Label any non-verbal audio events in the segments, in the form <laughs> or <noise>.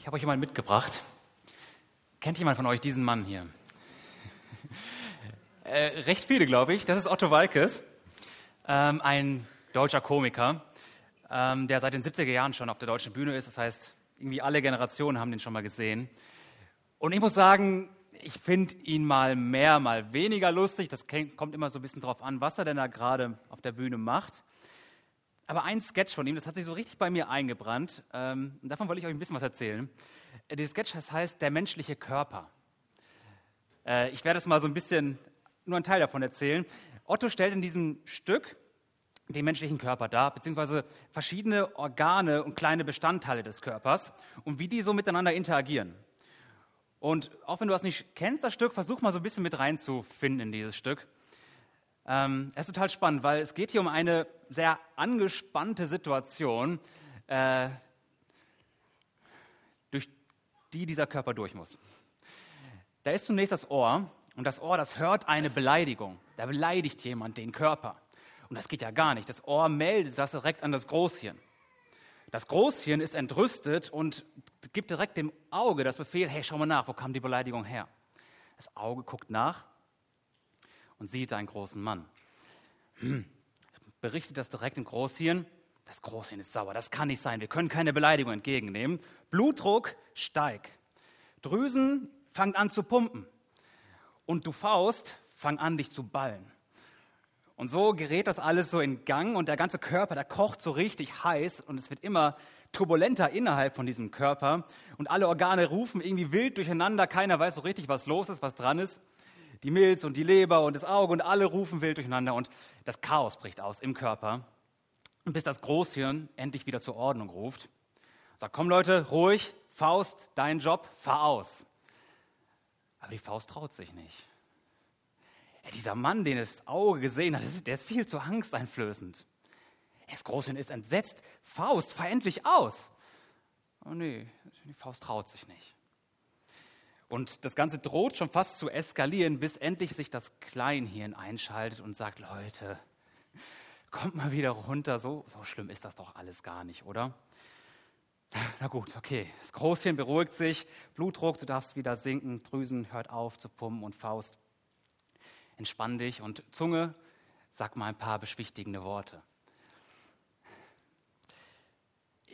Ich habe euch jemanden mitgebracht. Kennt jemand von euch diesen Mann hier? <laughs> äh, recht viele, glaube ich. Das ist Otto Walkes, ähm, ein deutscher Komiker, ähm, der seit den 70er Jahren schon auf der deutschen Bühne ist. Das heißt, irgendwie alle Generationen haben den schon mal gesehen. Und ich muss sagen, ich finde ihn mal mehr, mal weniger lustig. Das kommt immer so ein bisschen drauf an, was er denn da gerade auf der Bühne macht. Aber ein Sketch von ihm, das hat sich so richtig bei mir eingebrannt. Ähm, davon wollte ich euch ein bisschen was erzählen. Äh, der Sketch das heißt Der menschliche Körper. Äh, ich werde es mal so ein bisschen, nur einen Teil davon erzählen. Otto stellt in diesem Stück den menschlichen Körper dar, beziehungsweise verschiedene Organe und kleine Bestandteile des Körpers und wie die so miteinander interagieren. Und auch wenn du das nicht kennst, das Stück, versuch mal so ein bisschen mit reinzufinden in dieses Stück. Ähm, es ist total spannend, weil es geht hier um eine sehr angespannte Situation, äh, durch die dieser Körper durch muss. Da ist zunächst das Ohr und das Ohr, das hört eine Beleidigung. Da beleidigt jemand den Körper. Und das geht ja gar nicht. Das Ohr meldet das direkt an das Großhirn. Das Großhirn ist entrüstet und gibt direkt dem Auge das Befehl, hey, schau mal nach, wo kam die Beleidigung her? Das Auge guckt nach und sieht einen großen Mann. Hm. Berichtet das direkt im Großhirn. Das Großhirn ist sauer, das kann nicht sein. Wir können keine Beleidigung entgegennehmen. Blutdruck steigt. Drüsen fangen an zu pumpen. Und du Faust fang an, dich zu ballen. Und so gerät das alles so in Gang und der ganze Körper, der kocht so richtig heiß und es wird immer turbulenter innerhalb von diesem Körper und alle Organe rufen irgendwie wild durcheinander. Keiner weiß so richtig, was los ist, was dran ist die Milz und die Leber und das Auge und alle rufen wild durcheinander und das Chaos bricht aus im Körper. Bis das Großhirn endlich wieder zur Ordnung ruft. Sagt, komm Leute, ruhig, Faust, dein Job, fahr aus. Aber die Faust traut sich nicht. Ja, dieser Mann, den das Auge gesehen hat, der ist viel zu angsteinflößend. Das Großhirn ist entsetzt. Faust, fahr endlich aus. Oh nee, die Faust traut sich nicht. Und das Ganze droht schon fast zu eskalieren, bis endlich sich das Kleinhirn einschaltet und sagt, Leute, kommt mal wieder runter, so, so schlimm ist das doch alles gar nicht, oder? Na gut, okay. Das Großhirn beruhigt sich, Blutdruck, du darfst wieder sinken, Drüsen hört auf zu pumpen und Faust. Entspann dich und Zunge, sag mal ein paar beschwichtigende Worte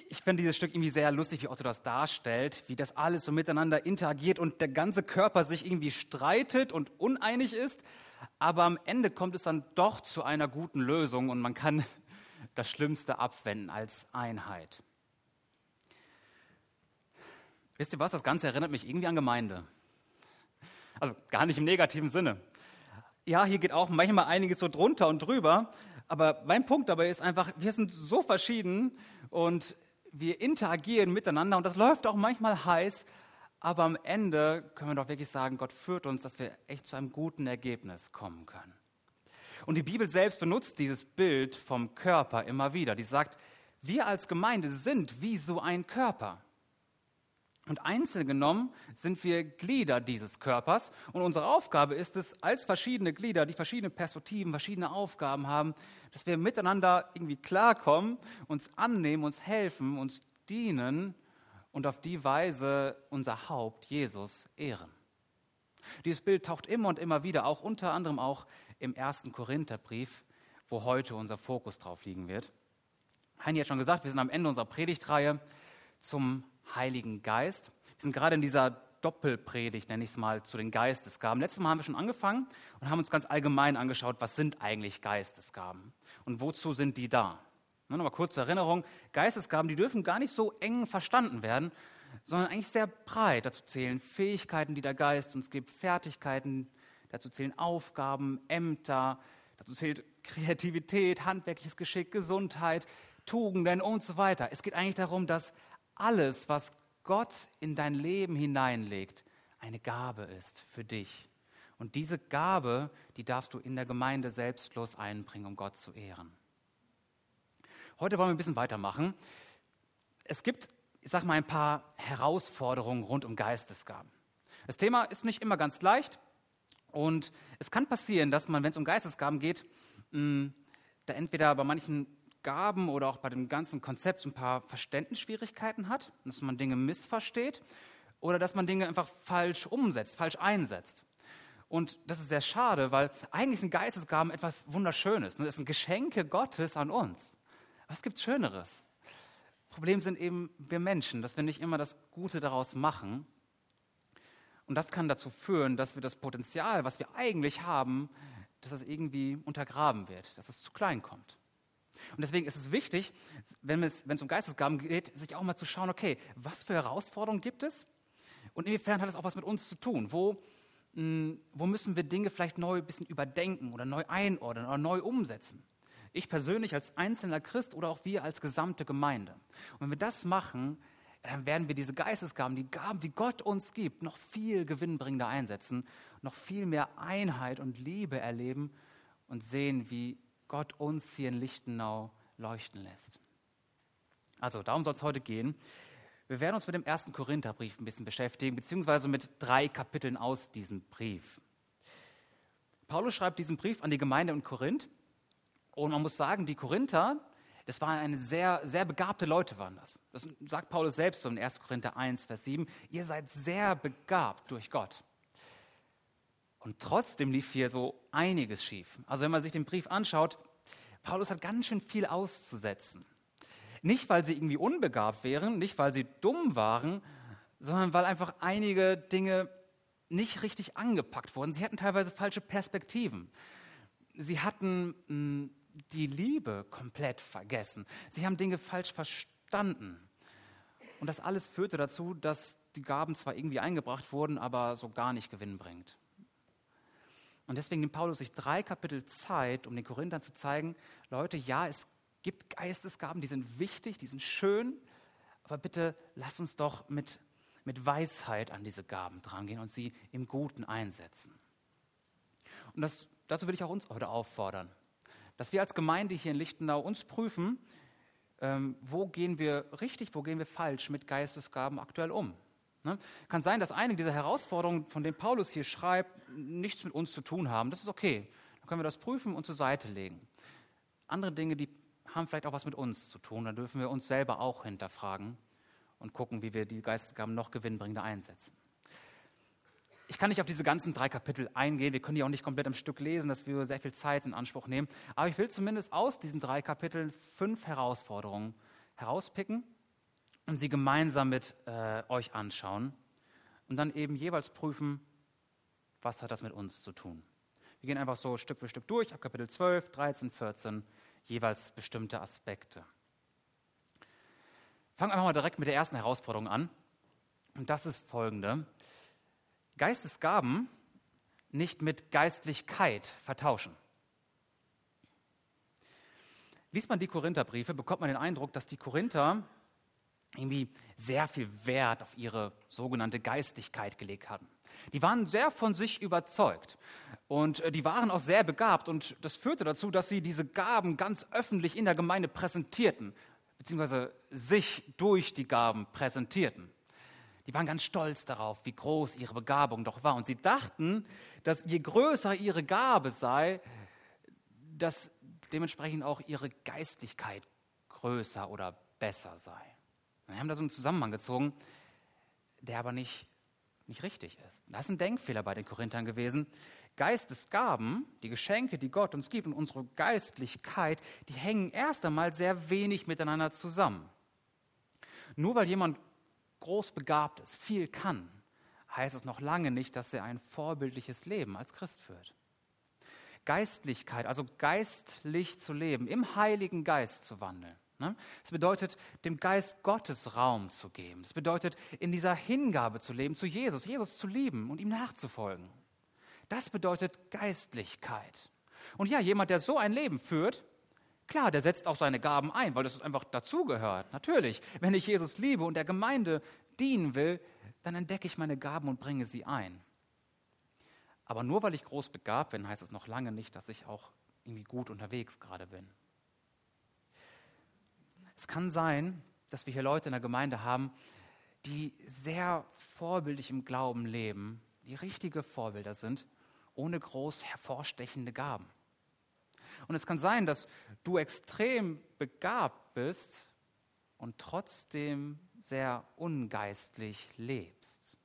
ich finde dieses Stück irgendwie sehr lustig, wie Otto das darstellt, wie das alles so miteinander interagiert und der ganze Körper sich irgendwie streitet und uneinig ist. Aber am Ende kommt es dann doch zu einer guten Lösung und man kann <laughs> das Schlimmste abwenden als Einheit. Wisst ihr was? Das Ganze erinnert mich irgendwie an Gemeinde. Also gar nicht im negativen Sinne. Ja, hier geht auch manchmal einiges so drunter und drüber. Aber mein Punkt dabei ist einfach, wir sind so verschieden und wir interagieren miteinander und das läuft auch manchmal heiß, aber am Ende können wir doch wirklich sagen, Gott führt uns, dass wir echt zu einem guten Ergebnis kommen können. Und die Bibel selbst benutzt dieses Bild vom Körper immer wieder. Die sagt, wir als Gemeinde sind wie so ein Körper. Und einzeln genommen sind wir Glieder dieses Körpers. Und unsere Aufgabe ist es, als verschiedene Glieder, die verschiedene Perspektiven, verschiedene Aufgaben haben, dass wir miteinander irgendwie klarkommen, uns annehmen, uns helfen, uns dienen und auf die Weise unser Haupt, Jesus, ehren. Dieses Bild taucht immer und immer wieder, auch unter anderem auch im ersten Korintherbrief, wo heute unser Fokus drauf liegen wird. Heini hat schon gesagt, wir sind am Ende unserer Predigtreihe zum Heiligen Geist. Wir sind gerade in dieser Doppelpredigt, nenne ich es mal, zu den Geistesgaben. Letztes Mal haben wir schon angefangen und haben uns ganz allgemein angeschaut, was sind eigentlich Geistesgaben und wozu sind die da. Nur noch mal kurze Erinnerung, Geistesgaben, die dürfen gar nicht so eng verstanden werden, sondern eigentlich sehr breit. Dazu zählen Fähigkeiten, die der Geist uns gibt, Fertigkeiten, dazu zählen Aufgaben, Ämter, dazu zählt Kreativität, handwerkliches Geschick, Gesundheit, Tugenden und so weiter. Es geht eigentlich darum, dass alles, was Gott in dein Leben hineinlegt, eine Gabe ist für dich. Und diese Gabe, die darfst du in der Gemeinde selbstlos einbringen, um Gott zu ehren. Heute wollen wir ein bisschen weitermachen. Es gibt, ich sage mal, ein paar Herausforderungen rund um Geistesgaben. Das Thema ist nicht immer ganz leicht und es kann passieren, dass man, wenn es um Geistesgaben geht, da entweder bei manchen Gaben oder auch bei dem ganzen Konzept ein paar Verständnisschwierigkeiten hat, dass man Dinge missversteht oder dass man Dinge einfach falsch umsetzt, falsch einsetzt. Und das ist sehr schade, weil eigentlich sind Geistesgaben etwas Wunderschönes. Das sind Geschenke Gottes an uns. Was gibt's Schöneres? Problem sind eben wir Menschen, dass wir nicht immer das Gute daraus machen. Und das kann dazu führen, dass wir das Potenzial, was wir eigentlich haben, dass es irgendwie untergraben wird, dass es zu klein kommt. Und deswegen ist es wichtig, wenn es, wenn es um Geistesgaben geht, sich auch mal zu schauen, okay, was für Herausforderungen gibt es? Und inwiefern hat es auch was mit uns zu tun? Wo, mh, hm, wo müssen wir Dinge vielleicht neu ein bisschen überdenken oder neu einordnen oder neu umsetzen? Ich persönlich als einzelner Christ oder auch wir als gesamte Gemeinde. Und wenn wir das machen, dann werden wir diese Geistesgaben, die Gaben, die Gott uns gibt, noch viel gewinnbringender einsetzen, noch viel mehr Einheit und Liebe erleben und sehen, wie Gott uns hier in Lichtenau leuchten lässt. Also darum soll es heute gehen. Wir werden uns mit dem ersten Korintherbrief ein bisschen beschäftigen, beziehungsweise mit drei Kapiteln aus diesem Brief. Paulus schreibt diesen Brief an die Gemeinde in Korinth und man muss sagen, die Korinther, das waren eine sehr, sehr begabte Leute, waren das. Das sagt Paulus selbst so in 1. Korinther 1, Vers 7. Ihr seid sehr begabt durch Gott. Und trotzdem lief hier so einiges schief. Also wenn man sich den Brief anschaut, Paulus hat ganz schön viel auszusetzen. Nicht, weil sie irgendwie unbegabt wären, nicht, weil sie dumm waren, sondern weil einfach einige Dinge nicht richtig angepackt wurden. Sie hatten teilweise falsche Perspektiven. Sie hatten hm, die Liebe komplett vergessen. Sie haben Dinge falsch verstanden. Und das alles führte dazu, dass die Gaben zwar irgendwie eingebracht wurden, aber so gar nicht Gewinn bringt. Und deswegen nimmt Paulus sich drei Kapitel Zeit, um den Korinthern zu zeigen, Leute, ja, es gibt Geistesgaben, die sind wichtig, die sind schön, aber bitte lass uns doch mit, mit Weisheit an diese Gaben drangehen und sie im Guten einsetzen. Und das, dazu will ich auch uns heute auffordern dass wir als Gemeinde hier in Lichtenau uns prüfen, ähm, wo gehen wir richtig, wo gehen wir falsch mit Geistesgaben aktuell um. Ne? Kann sein, dass einige dieser Herausforderungen, von denen Paulus hier schreibt, nichts mit uns zu tun haben. Das ist okay. Dann können wir das prüfen und zur Seite legen. Andere Dinge, die haben vielleicht auch was mit uns zu tun. Dann dürfen wir uns selber auch hinterfragen und gucken, wie wir die Geistesgaben noch gewinnbringender einsetzen. Ich kann nicht auf diese ganzen drei Kapitel eingehen, wir können die auch nicht komplett am Stück lesen, das würde sehr viel Zeit in Anspruch nehmen. Aber ich will zumindest aus diesen drei Kapiteln fünf Herausforderungen herauspicken und sie gemeinsam mit äh, euch anschauen und dann eben jeweils prüfen, was hat das mit uns zu tun. Wir gehen einfach so Stück für Stück durch, ab Kapitel 12, 13, 14, jeweils bestimmte Aspekte. Fangen wir einfach mal direkt mit der ersten Herausforderung an. Und das ist folgende. Geistesgaben nicht mit Geistlichkeit vertauschen. Liest man die Korintherbriefe, bekommt man den Eindruck, dass die Korinther irgendwie sehr viel Wert auf ihre sogenannte Geistlichkeit gelegt haben. Die waren sehr von sich überzeugt und äh, die waren auch sehr begabt und das führte dazu, dass sie diese Gaben ganz öffentlich in der Gemeinde präsentierten, beziehungsweise sich durch die Gaben präsentierten die waren ganz stolz darauf, wie groß ihre Begabung doch war. Und sie dachten, dass je größer ihre Gabe sei, dass dementsprechend auch ihre Geistlichkeit größer oder besser sei. Wir haben da so einen Zusammenhang gezogen, der aber nicht, nicht richtig ist. Das ist ein Denkfehler bei den Korinthern gewesen. Geistesgaben, die Geschenke, die Gott uns gibt und unsere Geistlichkeit, die hängen erst einmal sehr wenig miteinander zusammen. Nur weil jemand großbegabt ist, viel kann, heißt es noch lange nicht, dass er ein vorbildliches Leben als Christ führt. Geistlichkeit, also geistlich zu leben, im Heiligen Geist zu wandeln. Ne? Es bedeutet, dem Geist Gottes Raum zu geben. Es bedeutet, in dieser Hingabe zu leben, zu Jesus, Jesus zu lieben und ihm nachzufolgen. Das bedeutet Geistlichkeit. Und ja, jemand, der so ein Leben führt, Klar, der setzt auch seine Gaben ein, weil das einfach dazugehört. Natürlich, wenn ich Jesus liebe und der Gemeinde dienen will, dann entdecke ich meine Gaben und bringe sie ein. Aber nur weil ich groß begabt bin, heißt es noch lange nicht, dass ich auch irgendwie gut unterwegs gerade bin. Es kann sein, dass wir hier Leute in der Gemeinde haben, die sehr vorbildlich im Glauben leben, die richtige Vorbilder sind, ohne groß hervorstechende Gaben. Und es kann sein, dass du extrem begabt bist und trotzdem sehr ungeistlich lebst.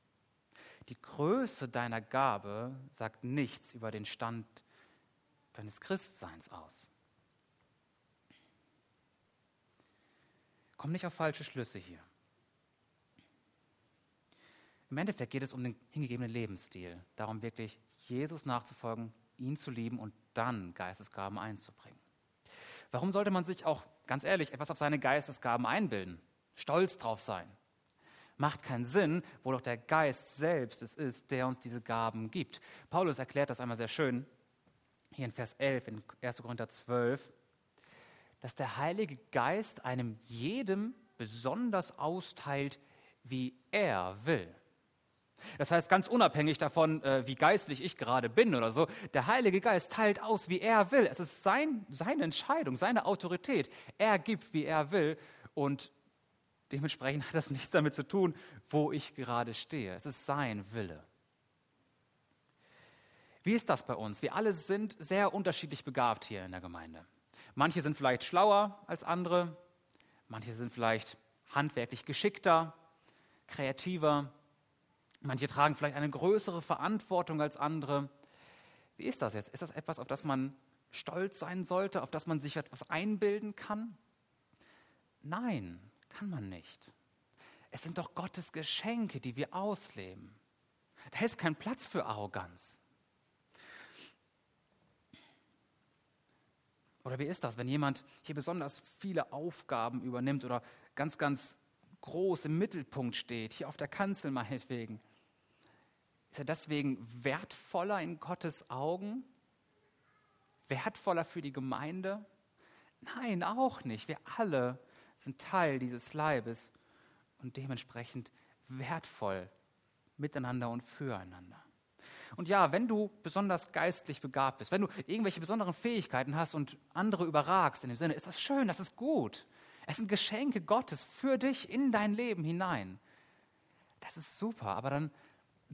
Die Größe deiner Gabe sagt nichts über den Stand deines Christseins aus. Komm nicht auf falsche Schlüsse hier. Im Endeffekt geht es um den hingegebenen Lebensstil, darum wirklich Jesus nachzufolgen, ihn zu lieben und dann Geistesgaben einzubringen. Warum sollte man sich auch, ganz ehrlich, etwas auf seine Geistesgaben einbilden? Stolz drauf sein? Macht keinen Sinn, wo doch der Geist selbst es ist, der uns diese Gaben gibt. Paulus erklärt das einmal sehr schön, hier in Vers 11, in 1. Korinther 12, dass der Heilige Geist einem jedem besonders austeilt, wie er will. Das heißt, ganz unabhängig davon, äh, wie geistlich ich gerade bin oder so, der Heilige Geist teilt aus, wie er will. Es ist sein, seine Entscheidung, seine Autorität. Er gibt, wie er will. Und dementsprechend hat das <laughs> nichts damit zu tun, wo ich gerade stehe. Es ist sein Wille. Wie ist das bei uns? Wir alle sind sehr unterschiedlich begabt hier in der Gemeinde. Manche sind vielleicht schlauer als andere, manche sind vielleicht handwerklich geschickter, kreativer, Manche tragen vielleicht eine größere Verantwortung als andere. Wie ist das jetzt? Ist das etwas, auf das man stolz sein sollte, auf das man sich etwas einbilden kann? Nein, kann man nicht. Es sind doch Gottes Geschenke, die wir ausleben. Da ist kein Platz für Arroganz. Oder wie ist das, wenn jemand hier besonders viele Aufgaben übernimmt oder ganz, ganz groß im Mittelpunkt steht, hier auf der Kanzel meinetwegen? Ist er deswegen wertvoller in Gottes Augen? Wertvoller für die Gemeinde? Nein, auch nicht. Wir alle sind Teil dieses Leibes und dementsprechend wertvoll miteinander und füreinander. Und ja, wenn du besonders geistlich begabt bist, wenn du irgendwelche besonderen Fähigkeiten hast und andere überragst in dem Sinne, ist das schön, das ist gut. Es sind Geschenke Gottes für dich in dein Leben hinein. Das ist super, aber dann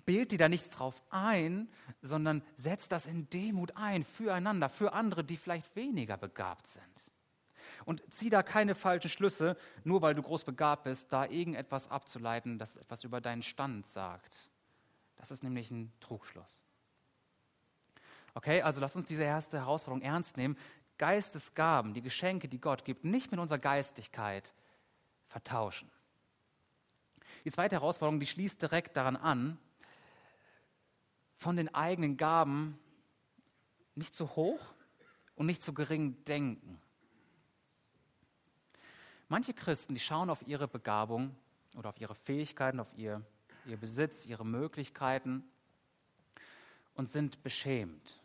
bild dir da nichts drauf ein, sondern setz das in Demut ein, füreinander, für andere, die vielleicht weniger begabt sind. Und zieh da keine falschen Schlüsse, nur weil du groß begabt bist, da irgendetwas abzuleiten, das etwas über deinen Stand sagt. Das ist nämlich ein Trugschluss. Okay, also lass uns diese erste Herausforderung ernst nehmen. Geistesgaben, die Geschenke, die Gott gibt, nicht mit unserer Geistigkeit vertauschen. Die zweite Herausforderung, die schließt direkt daran an, von den eigenen Gaben nicht zu hoch und nicht zu gering denken. Manche Christen, die schauen auf ihre Begabung oder auf ihre Fähigkeiten, auf ihr, ihr Besitz, ihre Möglichkeiten und sind beschämt.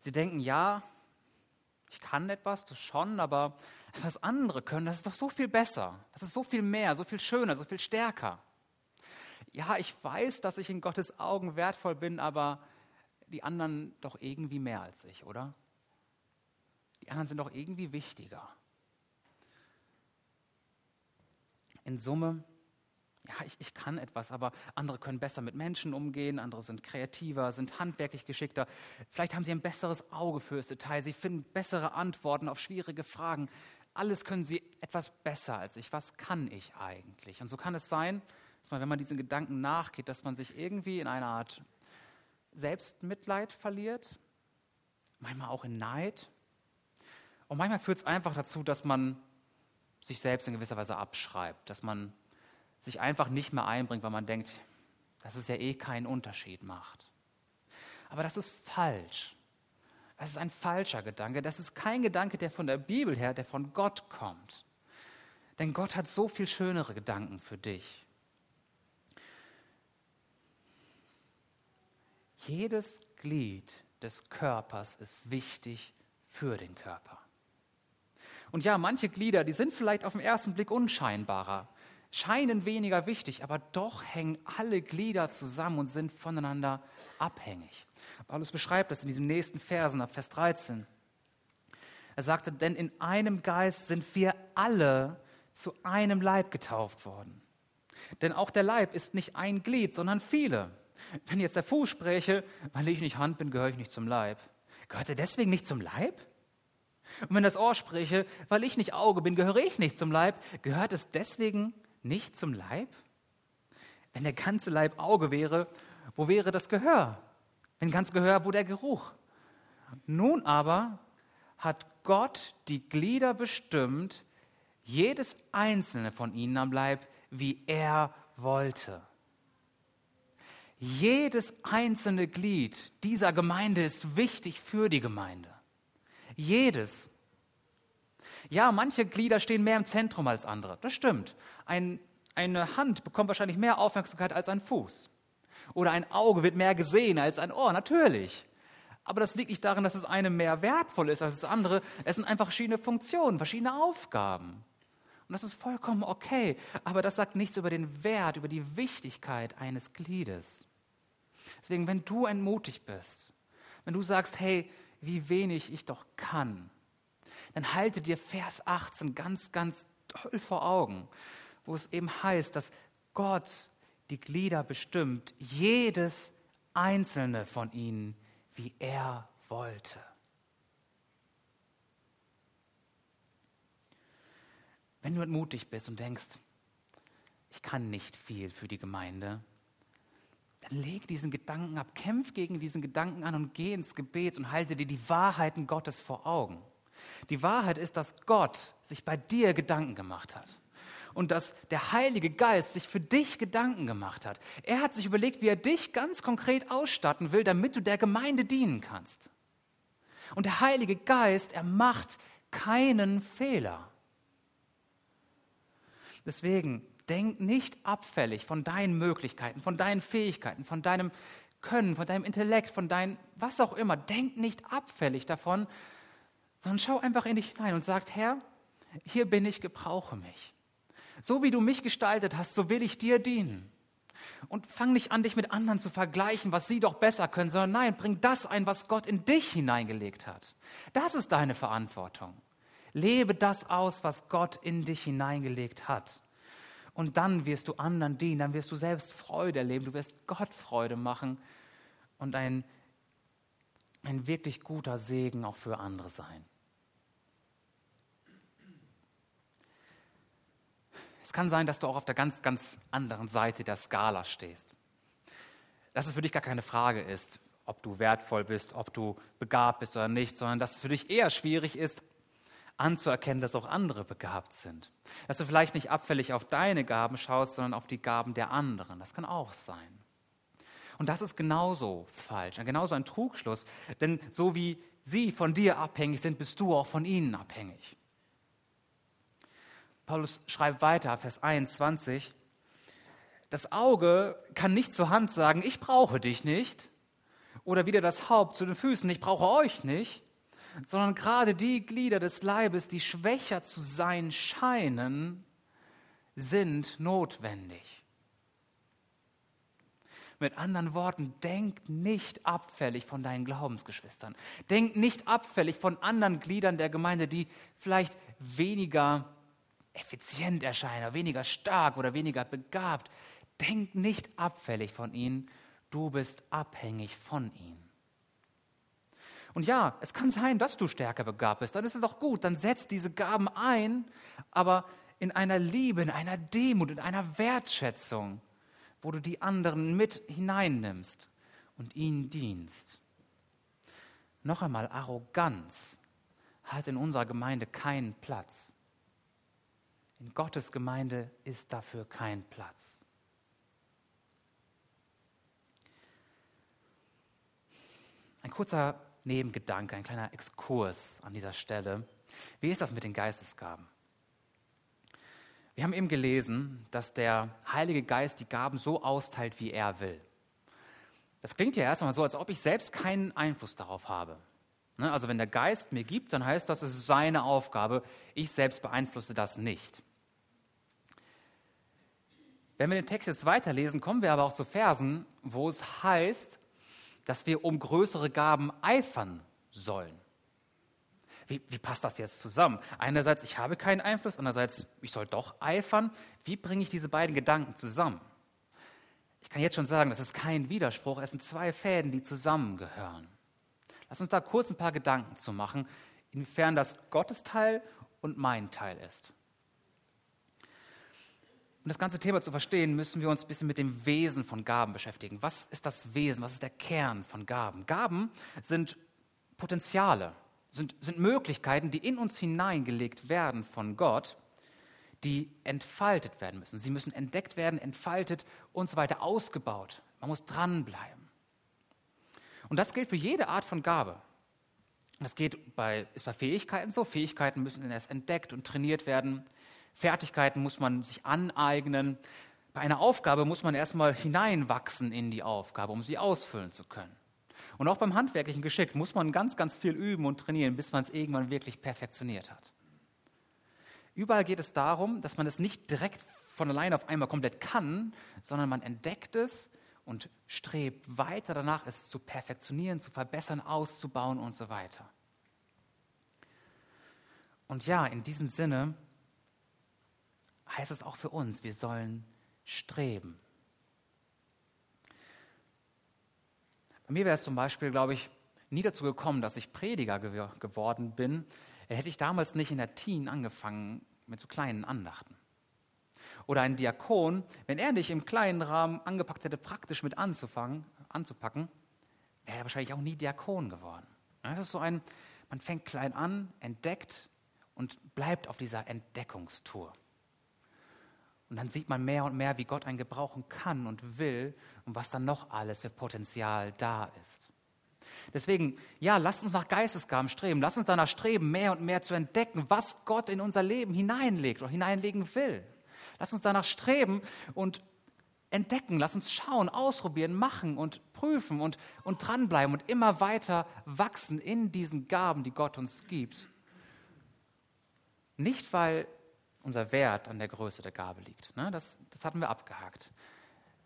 Sie denken, ja, ich kann etwas, das schon, aber was andere können, das ist doch so viel besser. Das ist so viel mehr, so viel schöner, so viel stärker ja, ich weiß, dass ich in Gottes Augen wertvoll bin, aber die anderen doch irgendwie mehr als ich, oder? Die anderen sind doch irgendwie wichtiger. In Summe, ja, ich, ich kann etwas, aber andere können besser mit Menschen umgehen, andere sind kreativer, sind handwerklich geschickter. Vielleicht haben sie ein besseres Auge fürs Detail, sie finden bessere Antworten auf schwierige Fragen. Alles können sie etwas besser als ich. Was kann ich eigentlich? Und so kann es sein, dass man, wenn man diesen Gedanken nachgeht, dass man sich irgendwie in einer Art Selbstmitleid verliert, manchmal auch in Neid. Und manchmal führt es einfach dazu, dass man sich selbst in gewisser Weise abschreibt, dass man sich einfach nicht mehr einbringt, weil man denkt, dass es ja eh keinen Unterschied macht. Aber das ist falsch. Das ist ein falscher Gedanke. Das ist kein Gedanke, der von der Bibel her, der von Gott kommt. Denn Gott hat so viel schönere Gedanken für dich. Jedes Glied des Körpers ist wichtig für den Körper. Und ja, manche Glieder, die sind vielleicht auf den ersten Blick unscheinbarer, scheinen weniger wichtig, aber doch hängen alle Glieder zusammen und sind voneinander abhängig. Paulus beschreibt das in diesen nächsten Versen, ab Vers 13. Er sagte, denn in einem Geist sind wir alle zu einem Leib getauft worden. Denn auch der Leib ist nicht ein Glied, sondern viele. Wenn jetzt der Fuß spräche, weil ich nicht Hand bin, gehöre ich nicht zum Leib. gehört er deswegen nicht zum Leib? Und wenn das Ohr spreche, weil ich nicht Auge bin, gehöre ich nicht zum Leib, gehört es deswegen nicht zum Leib? Wenn der ganze Leib Auge wäre, wo wäre das Gehör? Wenn ganz Gehör, wo der Geruch? Nun aber hat Gott die Glieder bestimmt, jedes einzelne von ihnen am Leib, wie er wollte. Jedes einzelne Glied dieser Gemeinde ist wichtig für die Gemeinde. Jedes. Ja, manche Glieder stehen mehr im Zentrum als andere. Das stimmt. Ein, eine Hand bekommt wahrscheinlich mehr Aufmerksamkeit als ein Fuß. Oder ein Auge wird mehr gesehen als ein Ohr, natürlich. Aber das liegt nicht darin, dass das eine mehr wertvoll ist als das andere. Es sind einfach verschiedene Funktionen, verschiedene Aufgaben. Und das ist vollkommen okay. Aber das sagt nichts über den Wert, über die Wichtigkeit eines Gliedes. Deswegen, wenn du entmutigt bist, wenn du sagst, hey, wie wenig ich doch kann, dann halte dir Vers 18 ganz, ganz toll vor Augen, wo es eben heißt, dass Gott die Glieder bestimmt, jedes einzelne von ihnen, wie er wollte. Wenn du entmutigt bist und denkst, ich kann nicht viel für die Gemeinde, dann leg diesen Gedanken ab, kämpf gegen diesen Gedanken an und geh ins Gebet und halte dir die Wahrheiten Gottes vor Augen. Die Wahrheit ist, dass Gott sich bei dir Gedanken gemacht hat und dass der Heilige Geist sich für dich Gedanken gemacht hat. Er hat sich überlegt, wie er dich ganz konkret ausstatten will, damit du der Gemeinde dienen kannst. Und der Heilige Geist, er macht keinen Fehler. Deswegen denk nicht abfällig von deinen Möglichkeiten, von deinen Fähigkeiten, von deinem Können, von deinem Intellekt, von deinem was auch immer. Denk nicht abfällig davon, sondern schau einfach in dich hinein und sag, Herr, hier bin ich, gebrauche mich. So wie du mich gestaltet hast, so will ich dir dienen. Und fang nicht an, dich mit anderen zu vergleichen, was sie doch besser können, sondern nein, bring das ein, was Gott in dich hineingelegt hat. Das ist deine Verantwortung. Lebe das aus, was Gott in dich hineingelegt hat. Und dann wirst du anderen dienen, dann wirst du selbst Freude erleben, du wirst Gott Freude machen und ein, ein wirklich guter Segen auch für andere sein. Es kann sein, dass du auch auf der ganz, ganz anderen Seite der Skala stehst. Dass es für dich gar keine Frage ist, ob du wertvoll bist, ob du begabt bist oder nicht, sondern dass es für dich eher schwierig ist, anzuerkennen, dass auch andere begabt sind. Dass du vielleicht nicht abfällig auf deine Gaben schaust, sondern auf die Gaben der anderen. Das kann auch sein. Und das ist genauso falsch, genauso ein Trugschluss. Denn so wie sie von dir abhängig sind, bist du auch von ihnen abhängig. Paulus schreibt weiter, Vers 21, das Auge kann nicht zur Hand sagen, ich brauche dich nicht, oder wieder das Haupt zu den Füßen, ich brauche euch nicht, sondern gerade die Glieder des Leibes, die schwächer zu sein scheinen, sind notwendig. Mit anderen Worten, denk nicht abfällig von deinen Glaubensgeschwistern. Denk nicht abfällig von anderen Gliedern der Gemeinde, die vielleicht weniger effizient erscheinen, weniger stark oder weniger begabt. Denk nicht abfällig von ihnen, du bist abhängig von ihnen. Und ja, es kann sein, dass du stärker begabt bist, dann ist es doch gut, dann setz diese Gaben ein, aber in einer Liebe, in einer Demut, in einer Wertschätzung, wo du die anderen mit hineinnimmst und ihnen dienst. Noch einmal, Arroganz hat in unserer Gemeinde keinen Platz. In Gottes Gemeinde ist dafür kein Platz. Ein kurzer Nebengedanke, ein kleiner Exkurs an dieser Stelle. Wie ist das mit den Geistesgaben? Wir haben eben gelesen, dass der Heilige Geist die Gaben so austeilt, wie er will. Das klingt ja erstmal so, als ob ich selbst keinen Einfluss darauf habe. Ne, also wenn der Geist mir gibt, dann heißt das, es ist seine Aufgabe. Ich selbst beeinflusse das nicht. Wenn wir den Text jetzt weiterlesen, kommen wir aber auch zu Versen, wo es heißt, dass wir um größere Gaben eifern sollen. Wie, wie, passt das jetzt zusammen? Einerseits, ich habe keinen Einfluss, andererseits, ich soll doch eifern. Wie bringe ich diese beiden Gedanken zusammen? Ich kann jetzt schon sagen, das ist kein Widerspruch, es sind zwei Fäden, die zusammengehören. Lass uns da kurz ein paar Gedanken zu machen, inwiefern das Gottes Teil und mein Teil ist. Um das ganze Thema zu verstehen, müssen wir uns ein bisschen mit dem Wesen von Gaben beschäftigen. Was ist das Wesen? Was ist der Kern von Gaben? Gaben sind Potenziale, sind, sind Möglichkeiten, die in uns hineingelegt werden von Gott, die entfaltet werden müssen. Sie müssen entdeckt werden, entfaltet und so weiter, ausgebaut. Man muss dranbleiben. Und das gilt für jede Art von Gabe. Das geht bei, ist bei Fähigkeiten so. Fähigkeiten müssen erst entdeckt und trainiert werden. Fertigkeiten muss man sich aneignen. Bei einer Aufgabe muss man erstmal hineinwachsen in die Aufgabe, um sie ausfüllen zu können. Und auch beim handwerklichen Geschick muss man ganz, ganz viel üben und trainieren, bis man es irgendwann wirklich perfektioniert hat. Überall geht es darum, dass man es nicht direkt von alleine auf einmal komplett kann, sondern man entdeckt es und strebt weiter danach, es zu perfektionieren, zu verbessern, auszubauen und so weiter. Und ja, in diesem Sinne heißt es auch für uns, wir sollen streben. Bei mir wäre es zum Beispiel, glaube ich, nie dazu gekommen, dass ich Prediger ge geworden bin, hätte ich damals nicht in der Teen angefangen mit so kleinen Andachten. Oder ein Diakon, wenn er nicht im kleinen Rahmen angepackt hätte, praktisch mit anzufangen, anzupacken, wäre er wahrscheinlich auch nie Diakon geworden. Das ist so ein, man fängt klein an, entdeckt und bleibt auf dieser Entdeckungstour. Und dann sieht man mehr und mehr, wie Gott einen gebrauchen kann und will und was dann noch alles für Potenzial da ist. Deswegen, ja, lasst uns nach Geistesgaben streben. Lasst uns danach streben, mehr und mehr zu entdecken, was Gott in unser Leben hineinlegt oder hineinlegen will. Lasst uns danach streben und entdecken. Lasst uns schauen, ausprobieren, machen und prüfen und, und dranbleiben und immer weiter wachsen in diesen Gaben, die Gott uns gibt. Nicht, weil unser Wert an der Größe der Gabe liegt. Ne? Das, das hatten wir abgehakt.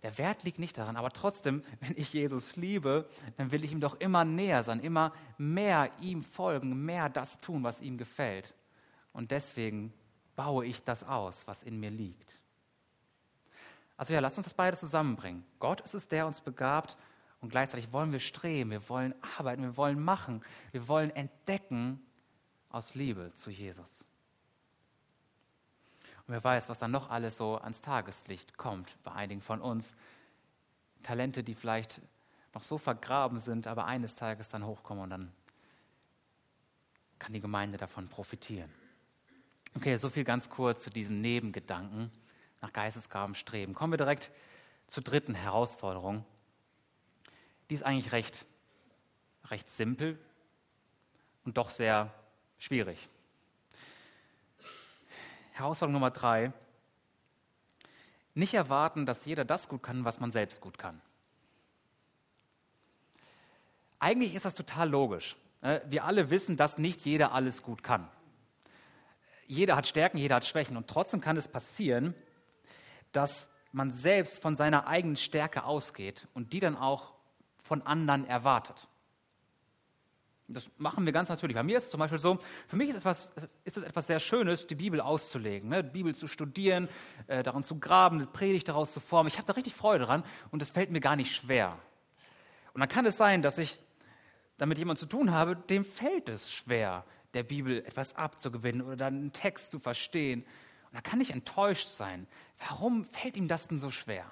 Der Wert liegt nicht daran, aber trotzdem, <laughs> wenn ich Jesus liebe, dann will ich ihm doch immer näher sein, immer mehr ihm folgen, mehr das tun, was ihm gefällt. Und deswegen baue ich das aus, was in mir liegt. Also ja, lasst uns das beide zusammenbringen. Gott ist es, der uns begabt und gleichzeitig wollen wir streben, wir wollen arbeiten, wir wollen machen, wir wollen entdecken aus Liebe zu Jesus. Und wer weiß, was dann noch alles so ans Tageslicht kommt bei einigen von uns. Talente, die vielleicht noch so vergraben sind, aber eines Tages dann hochkommen und dann kann die Gemeinde davon profitieren. Okay, so viel ganz kurz zu diesem Nebengedanken nach Geistesgaben streben. Kommen wir direkt zur dritten Herausforderung. Die ist eigentlich recht, recht simpel und doch sehr schwierig. Herausforderung Nummer drei. Nicht erwarten, dass jeder das gut kann, was man selbst gut kann. Eigentlich ist das total logisch. Äh, wir alle wissen, dass nicht jeder alles gut kann. Jeder hat Stärken, jeder hat Schwächen. Und trotzdem kann es passieren, dass man selbst von seiner eigenen Stärke ausgeht und die dann auch von anderen erwartet. Das machen wir ganz natürlich. Bei mir ist es zum Beispiel so, für mich ist, etwas, ist es etwas sehr Schönes, die Bibel auszulegen, ne? die Bibel zu studieren, äh, daran zu graben, eine Predigt daraus zu formen. Ich habe da richtig Freude dran und es fällt mir gar nicht schwer. Und dann kann es sein, dass ich damit jemand zu tun habe, dem fällt es schwer, der Bibel etwas abzugewinnen oder dann einen Text zu verstehen. Und da kann ich enttäuscht sein. Warum fällt ihm das denn so schwer?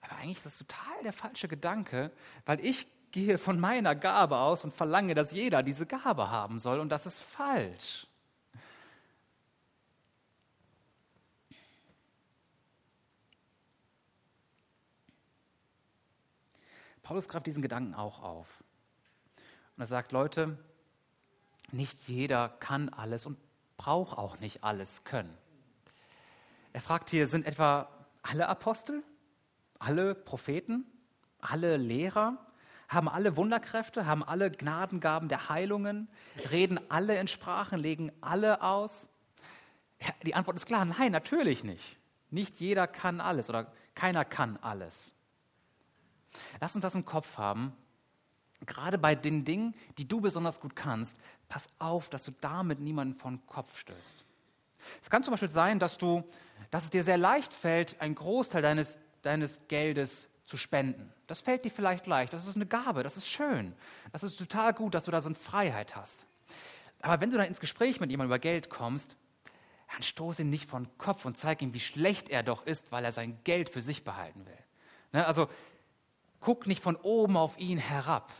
Aber eigentlich ist das total der falsche Gedanke, weil ich gehe von meiner Gabe aus und verlange, dass jeder diese Gabe haben soll und das ist falsch. Paulus greift diesen Gedanken auch auf. Und er sagt, Leute, nicht jeder kann alles und braucht auch nicht alles können. Er fragt hier, sind etwa alle Apostel, alle Propheten, alle Lehrer, haben alle Wunderkräfte, haben alle Gnadengaben der Heilungen, reden alle in Sprachen, legen alle aus? Ja, die Antwort ist klar, nein, natürlich nicht. Nicht jeder kann alles oder keiner kann alles. Lass uns das im Kopf haben. Gerade bei den Dingen, die du besonders gut kannst, pass auf, dass du damit niemanden von Kopf stößt. Es kann zum Beispiel sein, dass, du, dass es dir sehr leicht fällt, einen Großteil deines, deines Geldes zu spenden. Das fällt dir vielleicht leicht, das ist eine Gabe, das ist schön. Das ist total gut, dass du da so eine Freiheit hast. Aber wenn du dann ins Gespräch mit jemandem über Geld kommst, dann stoß ihn nicht von Kopf und zeig ihm, wie schlecht er doch ist, weil er sein Geld für sich behalten will. Ne? Also guck nicht von oben auf ihn herab,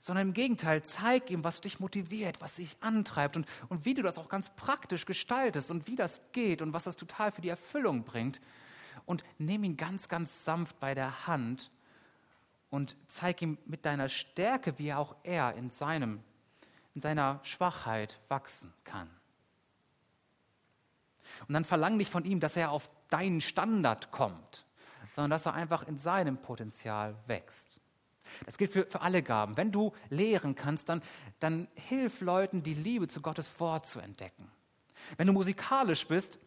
sondern im Gegenteil, zeig ihm, was dich motiviert, was dich antreibt und, und wie du das auch ganz praktisch gestaltest und wie das geht und was das total für die Erfüllung bringt. Und nimm ihn ganz, ganz sanft bei der Hand und zeig ihm mit deiner Stärke, wie auch er in, seinem, in seiner Schwachheit wachsen kann. Und dann verlang nicht von ihm, dass er auf deinen Standard kommt, sondern dass er einfach in seinem Potenzial wächst. Das gilt für, für alle Gaben. Wenn du lehren kannst, dann, dann hilf Leuten, die Liebe zu Gottes Wort zu entdecken. Wenn du musikalisch bist,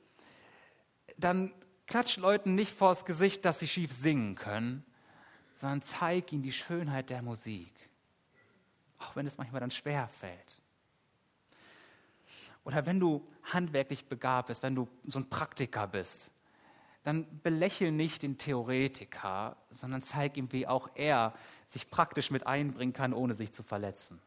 dann klatsch Leuten nicht vors Gesicht, dass sie schief singen können, sondern zeig ihnen die Schönheit der Musik. Auch wenn es manchmal dann schwer fällt. Oder wenn du handwerklich begabt bist, wenn du so ein Praktiker bist, dann belächel nicht den Theoretiker, sondern zeig ihm, wie auch er sich praktisch mit einbringen kann, ohne sich zu verletzen.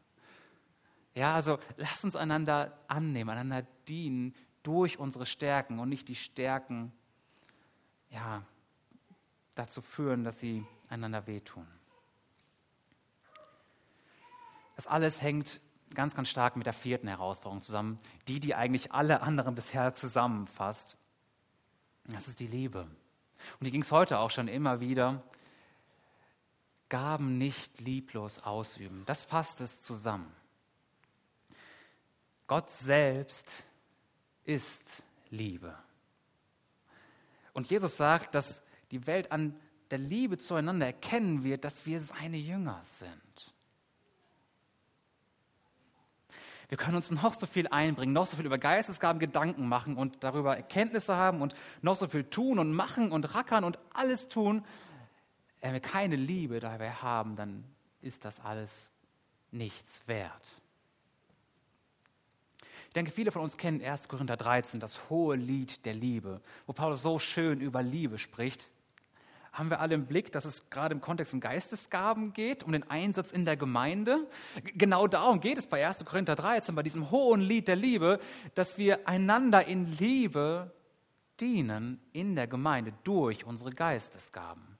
Ja, also lass uns einander annehmen, einander dienen durch unsere Stärken und nicht die Stärken ja, dazu führen, dass sie einander wehtun. Das alles hängt ganz, ganz stark mit der vierten Herausforderung zusammen, die, die eigentlich alle anderen bisher zusammenfasst. Das ist die Liebe. Und die ging es heute auch schon immer wieder. Gaben nicht lieblos ausüben. Das fasst es zusammen. Gott selbst ist Liebe. Und Jesus sagt, dass die Welt an der Liebe zueinander erkennen wird, dass wir seine Jünger sind. Wir können uns noch so viel einbringen, noch so viel über Geistesgaben Gedanken machen und darüber Erkenntnisse haben und noch so viel tun und machen und rackern und alles tun. Wenn wir keine Liebe dabei haben, dann ist das alles nichts wert. Denke, viele von uns kennen 1. Korinther 13, das hohe Lied der Liebe, wo Paulus so schön über Liebe spricht haben wir alle im Blick, dass es gerade im Kontext von Geistesgaben geht, um den Einsatz in der Gemeinde. Genau darum geht es bei 1. Korinther 13, bei diesem hohen Lied der Liebe, dass wir einander in Liebe dienen in der Gemeinde durch unsere Geistesgaben.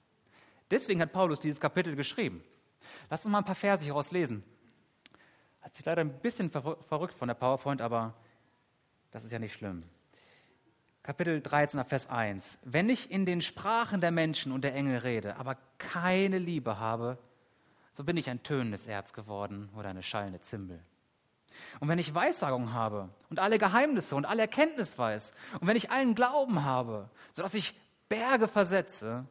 Deswegen hat Paulus dieses Kapitel geschrieben. Lass uns mal ein paar Verse hieraus lesen. Hat sich leider ein bisschen verrückt von der PowerPoint, aber das ist ja nicht schlimm. Kapitel 13, Vers 1. Wenn ich in den Sprachen der Menschen und der Engel rede, aber keine Liebe habe, so bin ich ein tönendes Erz geworden oder eine schallende Zimbel. Und wenn ich Weissagung habe und alle Geheimnisse und alle Erkenntnis weiß, und wenn ich allen Glauben habe, sodass ich Berge versetze,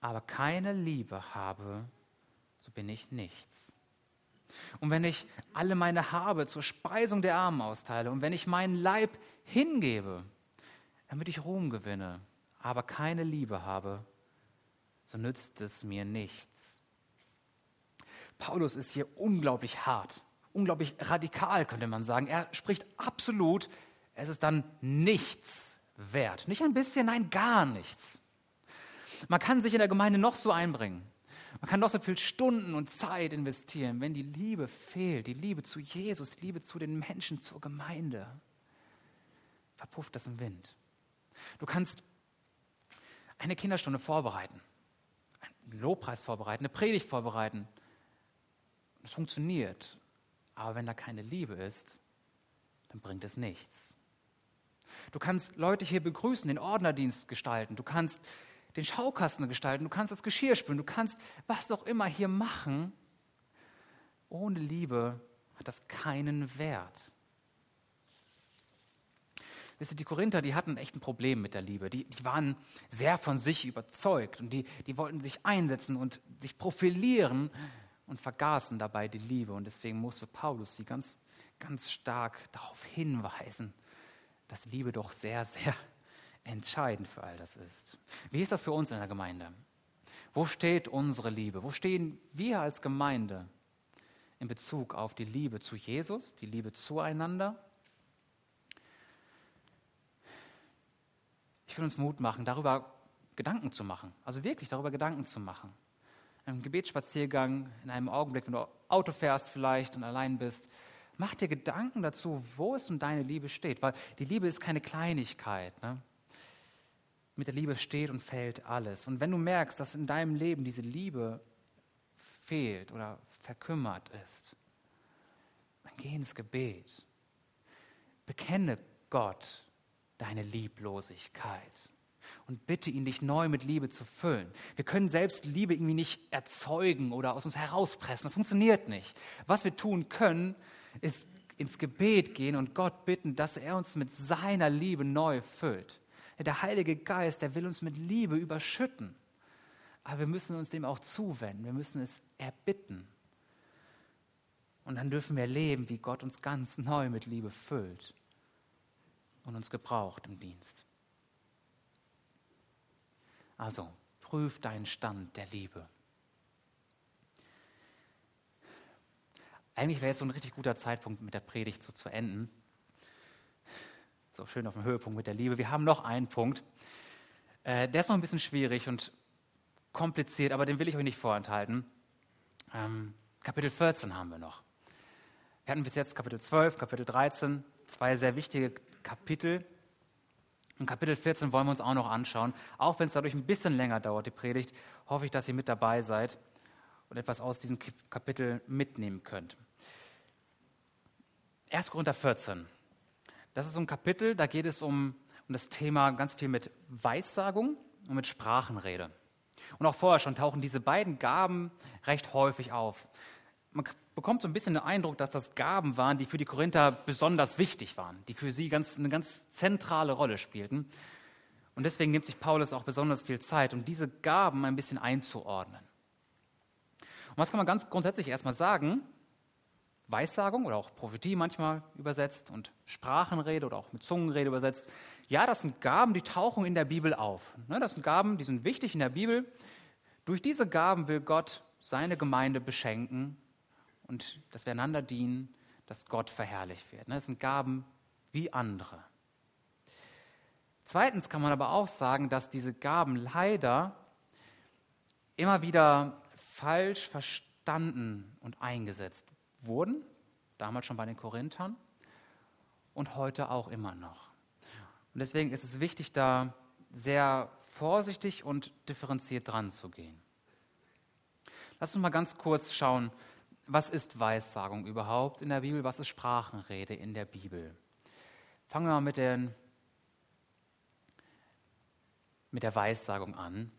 aber keine Liebe habe, so bin ich nichts. Und wenn ich alle meine Habe zur Speisung der Armen austeile und wenn ich meinen Leib hingebe, damit ich Ruhm gewinne, aber keine Liebe habe, so nützt es mir nichts. Paulus ist hier unglaublich hart, unglaublich radikal, könnte man sagen. Er spricht absolut, es ist dann nichts wert. Nicht ein bisschen, nein, gar nichts. Man kann sich in der Gemeinde noch so einbringen. Man kann noch so viel Stunden und Zeit investieren, wenn die Liebe fehlt, die Liebe zu Jesus, die Liebe zu den Menschen, zur Gemeinde verpufft das im Wind. Du kannst eine Kinderstunde vorbereiten, einen Lobpreis vorbereiten, eine Predigt vorbereiten. Es funktioniert. Aber wenn da keine Liebe ist, dann bringt es nichts. Du kannst Leute hier begrüßen, den Ordnerdienst gestalten, du kannst den Schaukasten gestalten, du kannst das Geschirr spülen, du kannst was auch immer hier machen. Ohne Liebe hat das keinen Wert. Wisst ihr, die Korinther, die hatten echt ein Problem mit der Liebe. Die, die waren sehr von sich überzeugt und die, die wollten sich einsetzen und sich profilieren und vergaßen dabei die Liebe. Und deswegen musste Paulus sie ganz, ganz stark darauf hinweisen, dass Liebe doch sehr, sehr entscheidend für all das ist. Wie ist das für uns in der Gemeinde? Wo steht unsere Liebe? Wo stehen wir als Gemeinde in Bezug auf die Liebe zu Jesus, die Liebe zueinander Ich will uns Mut machen, darüber Gedanken zu machen. Also wirklich darüber Gedanken zu machen. Ein Gebetsspaziergang, in einem Augenblick, wenn du Auto fährst vielleicht und allein bist. Mach dir Gedanken dazu, wo es um deine Liebe steht. Weil die Liebe ist keine Kleinigkeit. Ne? Mit der Liebe steht und fällt alles. Und wenn du merkst, dass in deinem Leben diese Liebe fehlt oder verkümmert ist, dann geh ins Gebet. Bekenne Gott deine Lieblosigkeit und bitte ihn, dich neu mit Liebe zu füllen. Wir können selbst Liebe irgendwie nicht erzeugen oder aus uns herauspressen. Das funktioniert nicht. Was wir tun können, ist ins Gebet gehen und Gott bitten, dass er uns mit seiner Liebe neu füllt. Der Heilige Geist, der will uns mit Liebe überschütten. Aber wir müssen uns dem auch zuwenden. Wir müssen es erbitten. Und dann dürfen wir erleben, wie Gott uns ganz neu mit Liebe füllt und uns gebraucht im Dienst. Also, prüf deinen Stand der Liebe. Eigentlich wäre jetzt so ein richtig guter Zeitpunkt, mit der Predigt so zu enden. So schön auf dem Höhepunkt mit der Liebe. Wir haben noch einen Punkt. Äh, der ist noch ein bisschen schwierig und kompliziert, aber den will ich euch nicht vorenthalten. Ähm, Kapitel 14 haben wir noch. Wir hatten bis jetzt Kapitel 12, Kapitel 13, zwei sehr wichtige Kapitel. Und Kapitel 14 wollen wir uns auch noch anschauen. Auch wenn es dadurch ein bisschen länger dauert, die Predigt, hoffe ich, dass ihr mit dabei seid und etwas aus diesem Kapitel mitnehmen könnt. 1. Korinther 14. Das ist so ein Kapitel, da geht es um, um das Thema ganz viel mit Weissagung und mit Sprachenrede. Und auch vorher schon tauchen diese beiden Gaben recht häufig auf. Man bekommt so ein bisschen den Eindruck, dass das Gaben waren, die für die Korinther besonders wichtig waren, die für sie ganz, eine ganz zentrale Rolle spielten. Und deswegen nimmt sich Paulus auch besonders viel Zeit, um diese Gaben ein bisschen einzuordnen. Und was kann man ganz grundsätzlich erstmal sagen? Weissagung oder auch Prophetie manchmal übersetzt und Sprachenrede oder auch mit Zungenrede übersetzt. Ja, das sind Gaben, die tauchen in der Bibel auf. Ne, das sind Gaben, die sind wichtig in der Bibel. Durch diese Gaben will Gott seine Gemeinde beschenken und dass wir einander dienen, dass Gott verherrlicht wird. Ne, das sind Gaben wie andere. Zweitens kann man aber auch sagen, dass diese Gaben leider immer wieder falsch verstanden und eingesetzt wurden, damals schon bei den Korinthern und heute auch immer noch. Und deswegen ist es wichtig, da sehr vorsichtig und differenziert dran zu gehen. Lass uns mal ganz kurz schauen, was ist Weissagung überhaupt in der Bibel? Was ist Sprachenrede in der Bibel? Fangen wir mal mit, den, mit der Weissagung an.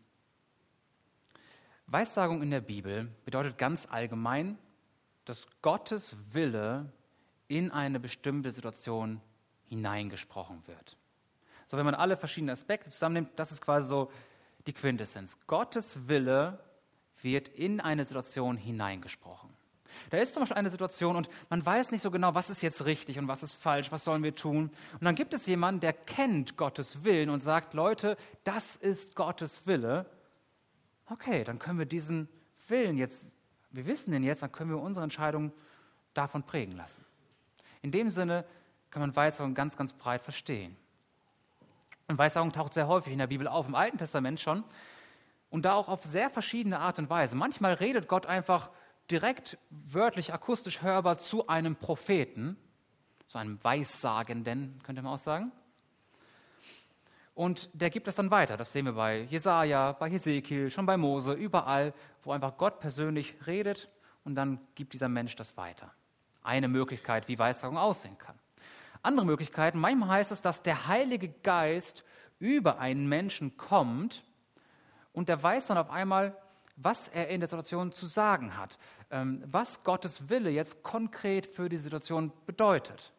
Weissagung in der Bibel bedeutet ganz allgemein dass Gottes Wille in eine bestimmte Situation hineingesprochen wird. So, wenn man alle verschiedenen Aspekte zusammennimmt, das ist quasi so die Quintessenz. Gottes Wille wird in eine Situation hineingesprochen. Da ist zum Beispiel eine Situation und man weiß nicht so genau, was ist jetzt richtig und was ist falsch, was sollen wir tun. Und dann gibt es jemanden, der kennt Gottes Willen und sagt, Leute, das ist Gottes Wille. Okay, dann können wir diesen Willen jetzt wir wissen den jetzt, dann können wir unsere Entscheidung davon prägen lassen. In dem Sinne kann man Weissagung ganz, ganz breit verstehen. Und Weissagung taucht sehr häufig in der Bibel auf, im Alten Testament schon. Und da auch auf sehr verschiedene Art und Weise. Manchmal redet Gott einfach direkt, wörtlich, akustisch hörbar zu einem Propheten, zu einem Weissagenden, könnte man auch sagen. Und der gibt es dann weiter. Das sehen wir bei Jesaja, bei Hesekiel, schon bei Mose, überall, wo einfach Gott persönlich redet und dann gibt dieser Mensch das weiter. Eine Möglichkeit, wie Weissagung aussehen kann. Andere Möglichkeiten, manchmal heißt es, dass der Heilige Geist über einen Menschen kommt und der weiß dann auf einmal, was er in der Situation zu sagen hat, ähm, was Gottes Wille jetzt konkret für die Situation bedeutet.